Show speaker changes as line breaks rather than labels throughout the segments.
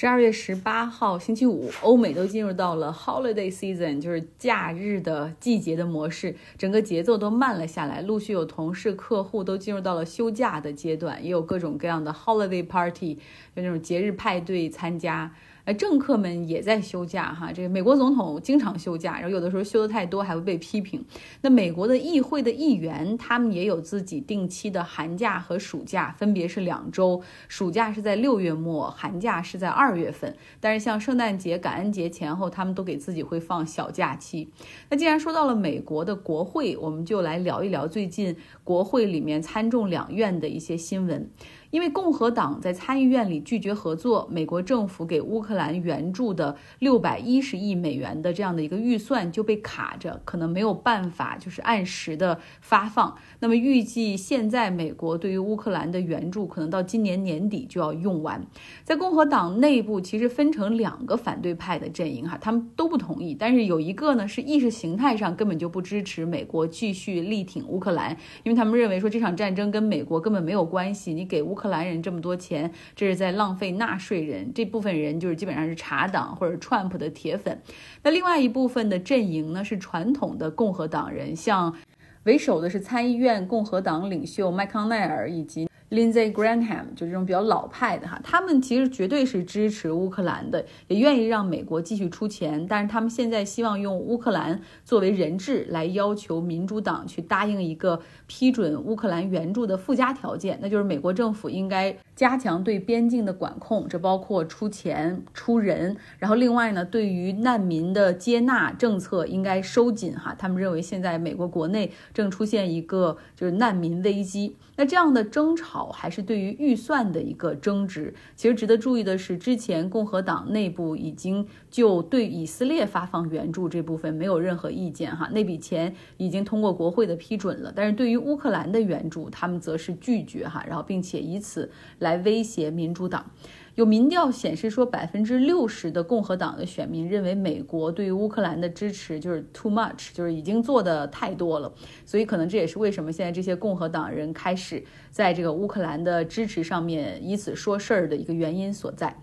十二月十八号星期五，欧美都进入到了 holiday season，就是假日的季节的模式，整个节奏都慢了下来。陆续有同事、客户都进入到了休假的阶段，也有各种各样的 holiday party，就那种节日派对参加。呃，政客们也在休假哈。这个美国总统经常休假，然后有的时候休的太多还会被批评。那美国的议会的议员，他们也有自己定期的寒假和暑假，分别是两周，暑假是在六月末，寒假是在二月份。但是像圣诞节、感恩节前后，他们都给自己会放小假期。那既然说到了美国的国会，我们就来聊一聊最近国会里面参众两院的一些新闻。因为共和党在参议院里拒绝合作，美国政府给乌克兰援助的六百一十亿美元的这样的一个预算就被卡着，可能没有办法就是按时的发放。那么预计现在美国对于乌克兰的援助可能到今年年底就要用完。在共和党内部其实分成两个反对派的阵营哈，他们都不同意，但是有一个呢是意识形态上根本就不支持美国继续力挺乌克兰，因为他们认为说这场战争跟美国根本没有关系，你给乌。克兰人这么多钱，这是在浪费纳税人。这部分人就是基本上是茶党或者 Trump 的铁粉。那另外一部分的阵营呢，是传统的共和党人，像为首的是参议院共和党领袖麦康奈尔以及。Lindsey Graham 就这种比较老派的哈，他们其实绝对是支持乌克兰的，也愿意让美国继续出钱，但是他们现在希望用乌克兰作为人质来要求民主党去答应一个批准乌克兰援助的附加条件，那就是美国政府应该加强对边境的管控，这包括出钱出人，然后另外呢，对于难民的接纳政策应该收紧哈，他们认为现在美国国内正出现一个就是难民危机，那这样的争吵。还是对于预算的一个争执。其实值得注意的是，之前共和党内部已经就对以色列发放援助这部分没有任何意见哈，那笔钱已经通过国会的批准了。但是对于乌克兰的援助，他们则是拒绝哈，然后并且以此来威胁民主党。有民调显示说，百分之六十的共和党的选民认为美国对于乌克兰的支持就是 too much，就是已经做的太多了。所以可能这也是为什么现在这些共和党人开始在这个乌克兰的支持上面以此说事儿的一个原因所在。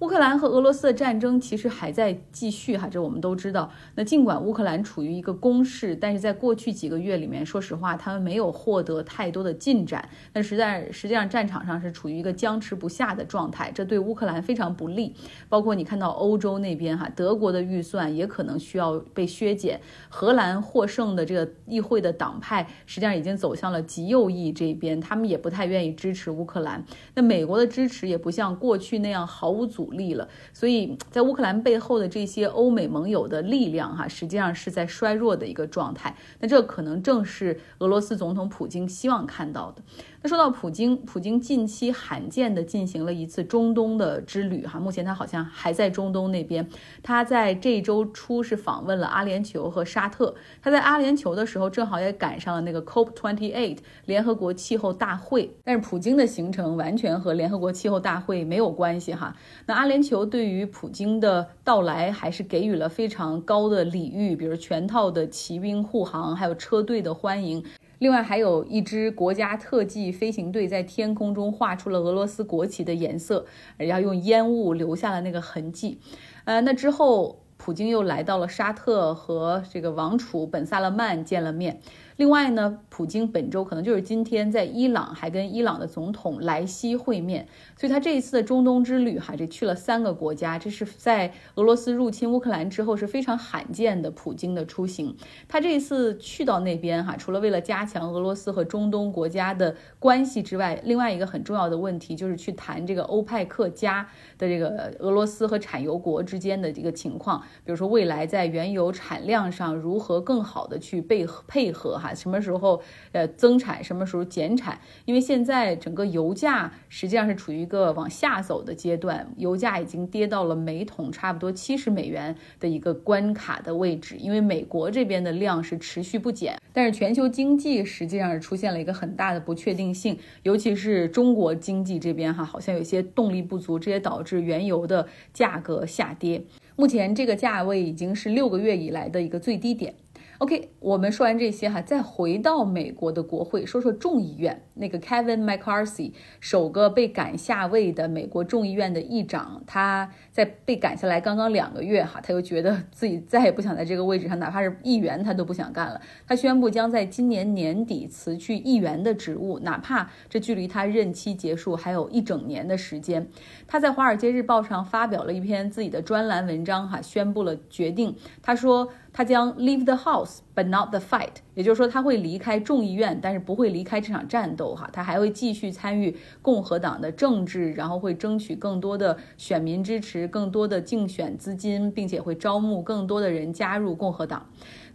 乌克兰和俄罗斯的战争其实还在继续哈，这我们都知道。那尽管乌克兰处于一个攻势，但是在过去几个月里面，说实话，他们没有获得太多的进展。那实在实际上战场上是处于一个僵持不下的状态，这对乌克兰非常不利。包括你看到欧洲那边哈，德国的预算也可能需要被削减。荷兰获胜的这个议会的党派实际上已经走向了极右翼这边，他们也不太愿意支持乌克兰。那美国的支持也不像过去那样毫无阻。力了，所以在乌克兰背后的这些欧美盟友的力量，哈，实际上是在衰弱的一个状态。那这可能正是俄罗斯总统普京希望看到的。那说到普京，普京近期罕见的进行了一次中东的之旅，哈，目前他好像还在中东那边。他在这周初是访问了阿联酋和沙特。他在阿联酋的时候，正好也赶上了那个 COP28 联合国气候大会。但是普京的行程完全和联合国气候大会没有关系，哈。那阿联酋对于普京的到来还是给予了非常高的礼遇，比如全套的骑兵护航，还有车队的欢迎。另外还有一支国家特技飞行队在天空中画出了俄罗斯国旗的颜色，然后用烟雾留下了那个痕迹。呃，那之后普京又来到了沙特，和这个王储本萨勒曼见了面。另外呢，普京本周可能就是今天在伊朗还跟伊朗的总统莱西会面，所以他这一次的中东之旅哈，这去了三个国家，这是在俄罗斯入侵乌克兰之后是非常罕见的普京的出行。他这一次去到那边哈，除了为了加强俄罗斯和中东国家的关系之外，另外一个很重要的问题就是去谈这个欧派克加的这个俄罗斯和产油国之间的这个情况，比如说未来在原油产量上如何更好的去配配合哈。什么时候呃增产，什么时候减产？因为现在整个油价实际上是处于一个往下走的阶段，油价已经跌到了每桶差不多七十美元的一个关卡的位置。因为美国这边的量是持续不减，但是全球经济实际上是出现了一个很大的不确定性，尤其是中国经济这边哈，好像有些动力不足，这也导致原油的价格下跌。目前这个价位已经是六个月以来的一个最低点。OK，我们说完这些哈，再回到美国的国会，说说众议院。那个 Kevin McCarthy，首个被赶下位的美国众议院的议长，他在被赶下来刚刚两个月哈，他又觉得自己再也不想在这个位置上，哪怕是议员他都不想干了。他宣布将在今年年底辞去议员的职务，哪怕这距离他任期结束还有一整年的时间。他在《华尔街日报》上发表了一篇自己的专栏文章哈，宣布了决定。他说。他将 leave the house but not the fight，也就是说他会离开众议院，但是不会离开这场战斗哈。他还会继续参与共和党的政治，然后会争取更多的选民支持，更多的竞选资金，并且会招募更多的人加入共和党。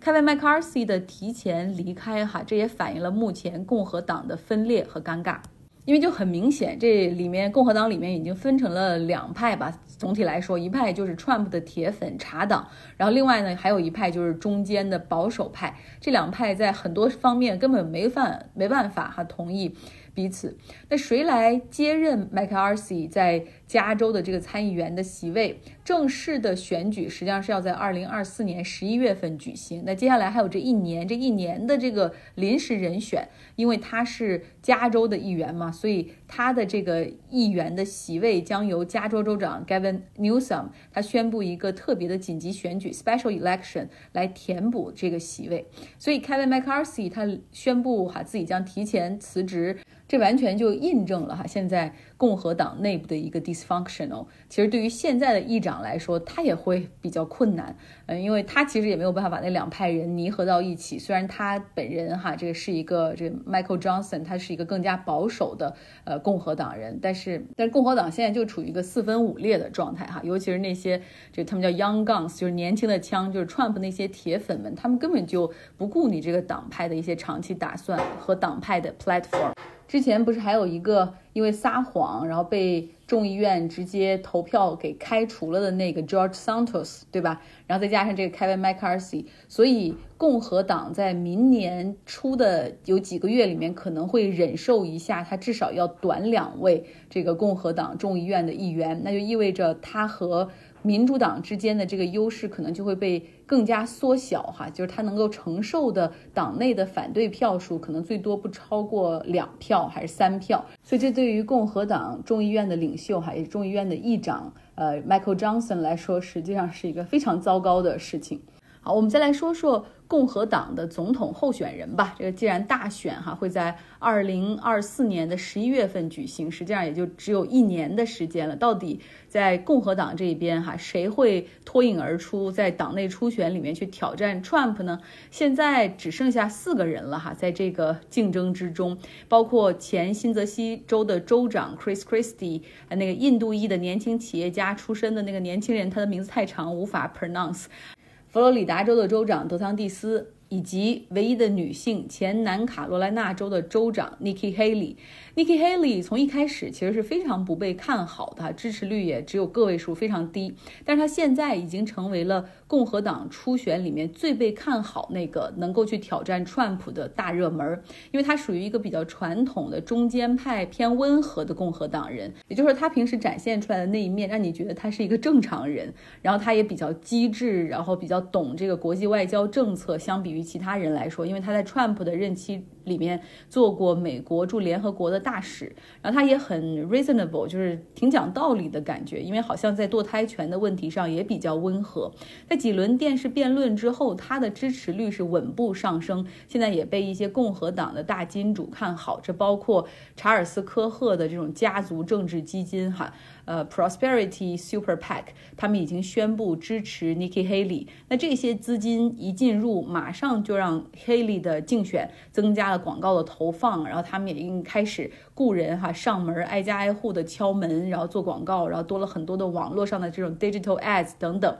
Kevin McCarthy 的提前离开哈，这也反映了目前共和党的分裂和尴尬。因为就很明显，这里面共和党里面已经分成了两派吧。总体来说，一派就是 Trump 的铁粉茶党，然后另外呢，还有一派就是中间的保守派。这两派在很多方面根本没办没办法哈同意。彼此，那谁来接任 McCarthy 在加州的这个参议员的席位？正式的选举实际上是要在二零二四年十一月份举行。那接下来还有这一年，这一年的这个临时人选，因为他是加州的议员嘛，所以他的这个议员的席位将由加州州长 Gavin Newsom 他宣布一个特别的紧急选举 （special election） 来填补这个席位。所以 Kevin McCarthy 他宣布哈自己将提前辞职。这完全就印证了哈，现在共和党内部的一个 dysfunctional。其实对于现在的议长来说，他也会比较困难，嗯，因为他其实也没有办法把那两派人弥合到一起。虽然他本人哈，这个是一个这 Michael Johnson，他是一个更加保守的呃共和党人，但是但是共和党现在就处于一个四分五裂的状态哈，尤其是那些这他们叫 Young Guns，就是年轻的枪，就是 Trump 那些铁粉们，他们根本就不顾你这个党派的一些长期打算和党派的 platform。之前不是还有一个因为撒谎，然后被众议院直接投票给开除了的那个 George Santos，对吧？然后再加上这个 Kevin McCarthy，所以共和党在明年初的有几个月里面可能会忍受一下，他至少要短两位这个共和党众议院的议员，那就意味着他和。民主党之间的这个优势可能就会被更加缩小，哈，就是他能够承受的党内的反对票数可能最多不超过两票还是三票，所以这对于共和党众议院的领袖，哈，也是众议院的议长，呃，Michael Johnson 来说，实际上是一个非常糟糕的事情。好，我们再来说说。共和党的总统候选人吧，这个既然大选哈会在二零二四年的十一月份举行，实际上也就只有一年的时间了。到底在共和党这一边哈，谁会脱颖而出，在党内初选里面去挑战 Trump 呢？现在只剩下四个人了哈，在这个竞争之中，包括前新泽西州的州长 Chris Christie，那个印度裔的年轻企业家出身的那个年轻人，他的名字太长无法 pronounce。佛罗里达州的州长德桑蒂斯。以及唯一的女性前南卡罗来纳州的州长 Nikki Haley。Nikki Haley 从一开始其实是非常不被看好的，支持率也只有个位数，非常低。但是她现在已经成为了共和党初选里面最被看好那个能够去挑战川普的大热门，因为她属于一个比较传统的中间派、偏温和的共和党人。也就是说，她平时展现出来的那一面，让你觉得他是一个正常人。然后他也比较机智，然后比较懂这个国际外交政策，相比于其他人来说，因为他在 Trump 的任期里面做过美国驻联合国的大使，然后他也很 reasonable，就是挺讲道理的感觉，因为好像在堕胎权的问题上也比较温和。在几轮电视辩论之后，他的支持率是稳步上升，现在也被一些共和党的大金主看好，这包括查尔斯科赫的这种家族政治基金，哈。呃，Prosperity Super PAC，他们已经宣布支持 Nikki Haley。那这些资金一进入，马上就让 Haley 的竞选增加了广告的投放，然后他们也已经开始雇人哈上门挨家挨户的敲门，然后做广告，然后多了很多的网络上的这种 digital ads 等等，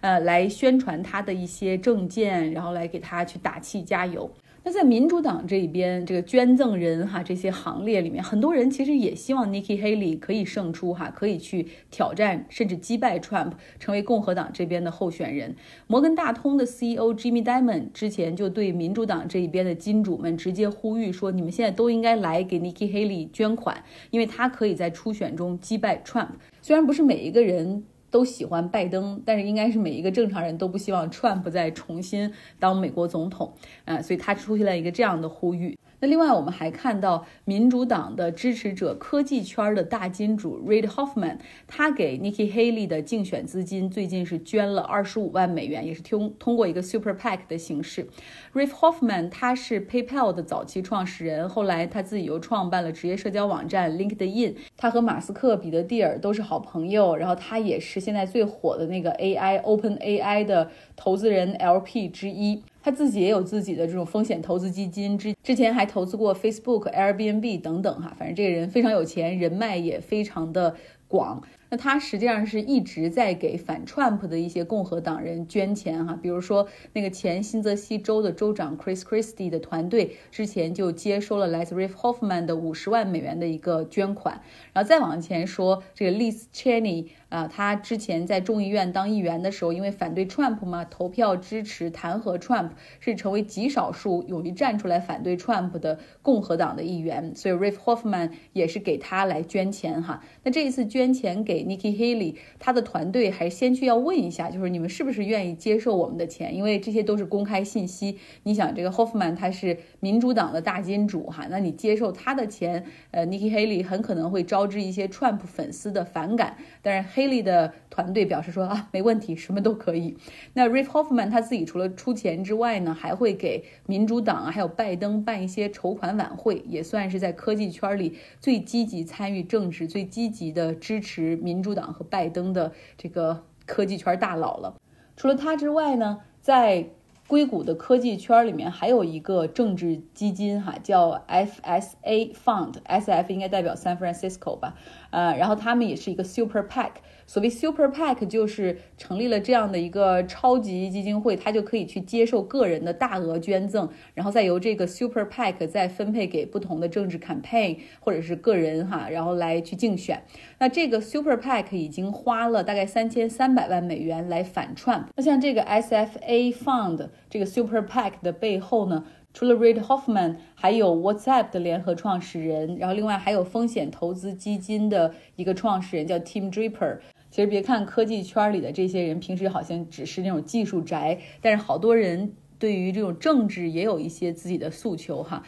呃，来宣传他的一些政见，然后来给他去打气加油。那在民主党这一边，这个捐赠人哈这些行列里面，很多人其实也希望 Nikki Haley 可以胜出哈，可以去挑战甚至击败 Trump，成为共和党这边的候选人。摩根大通的 CEO Jimmy Diamond 之前就对民主党这一边的金主们直接呼吁说，你们现在都应该来给 Nikki Haley 捐款，因为他可以在初选中击败 Trump。虽然不是每一个人。都喜欢拜登，但是应该是每一个正常人都不希望 Trump 再重新当美国总统，啊，所以他出现了一个这样的呼吁。那另外，我们还看到民主党的支持者、科技圈的大金主 Reid Hoffman，他给 Nikki Haley 的竞选资金最近是捐了二十五万美元，也是通通过一个 Super PAC 的形式。Reid Hoffman 他是 PayPal 的早期创始人，后来他自己又创办了职业社交网站 LinkedIn。他和马斯克、彼得蒂尔都是好朋友，然后他也是现在最火的那个 AI Open AI 的投资人 LP 之一。他自己也有自己的这种风险投资基金，之之前还投资过 Facebook、Airbnb 等等哈，反正这个人非常有钱，人脉也非常的广。那他实际上是一直在给反 Trump 的一些共和党人捐钱哈，比如说那个前新泽西州的州长 Chris Christie 的团队之前就接收了来自 Riff Hoffman 的五十万美元的一个捐款，然后再往前说这个 Liz Cheney 啊，他之前在众议院当议员的时候，因为反对 Trump 嘛，投票支持弹劾 Trump，是成为极少数勇于站出来反对 Trump 的共和党的议员，所以 Riff Hoffman 也是给他来捐钱哈。那这一次捐捐钱给 Nikki Haley，他的团队还先去要问一下，就是你们是不是愿意接受我们的钱？因为这些都是公开信息。你想，这个 Hoffman 他是民主党的大金主哈，那你接受他的钱，呃，Nikki Haley 很可能会招致一些 Trump 粉丝的反感。但是 Haley 的团队表示说啊，没问题，什么都可以。那 Riff Hoffman 他自己除了出钱之外呢，还会给民主党啊，还有拜登办一些筹款晚会，也算是在科技圈里最积极参与政治、最积极的支持民主党和拜登的这个科技圈大佬了。除了他之外呢，在硅谷的科技圈里面还有一个政治基金哈，叫 FSA Fund，SF 应该代表 San Francisco 吧，呃，然后他们也是一个 Super PAC。所谓 Super PAC 就是成立了这样的一个超级基金会，它就可以去接受个人的大额捐赠，然后再由这个 Super PAC 再分配给不同的政治 campaign 或者是个人哈，然后来去竞选。那这个 Super PAC 已经花了大概三千三百万美元来反串。那像这个 SFA Fund 这个 Super PAC 的背后呢？除了 Reid Hoffman，还有 WhatsApp 的联合创始人，然后另外还有风险投资基金的一个创始人叫 Tim Draper。其实别看科技圈里的这些人平时好像只是那种技术宅，但是好多人对于这种政治也有一些自己的诉求哈。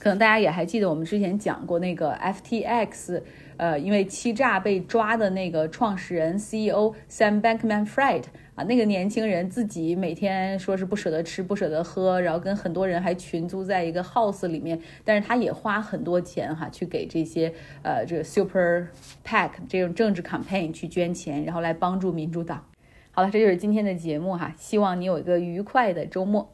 可能大家也还记得我们之前讲过那个 FTX，呃，因为欺诈被抓的那个创始人 CEO Sam Bankman-Fried 啊。那个年轻人自己每天说是不舍得吃不舍得喝，然后跟很多人还群租在一个 house 里面，但是他也花很多钱哈，去给这些呃这个 super pac 这种政治 campaign 去捐钱，然后来帮助民主党。好了，这就是今天的节目哈，希望你有一个愉快的周末。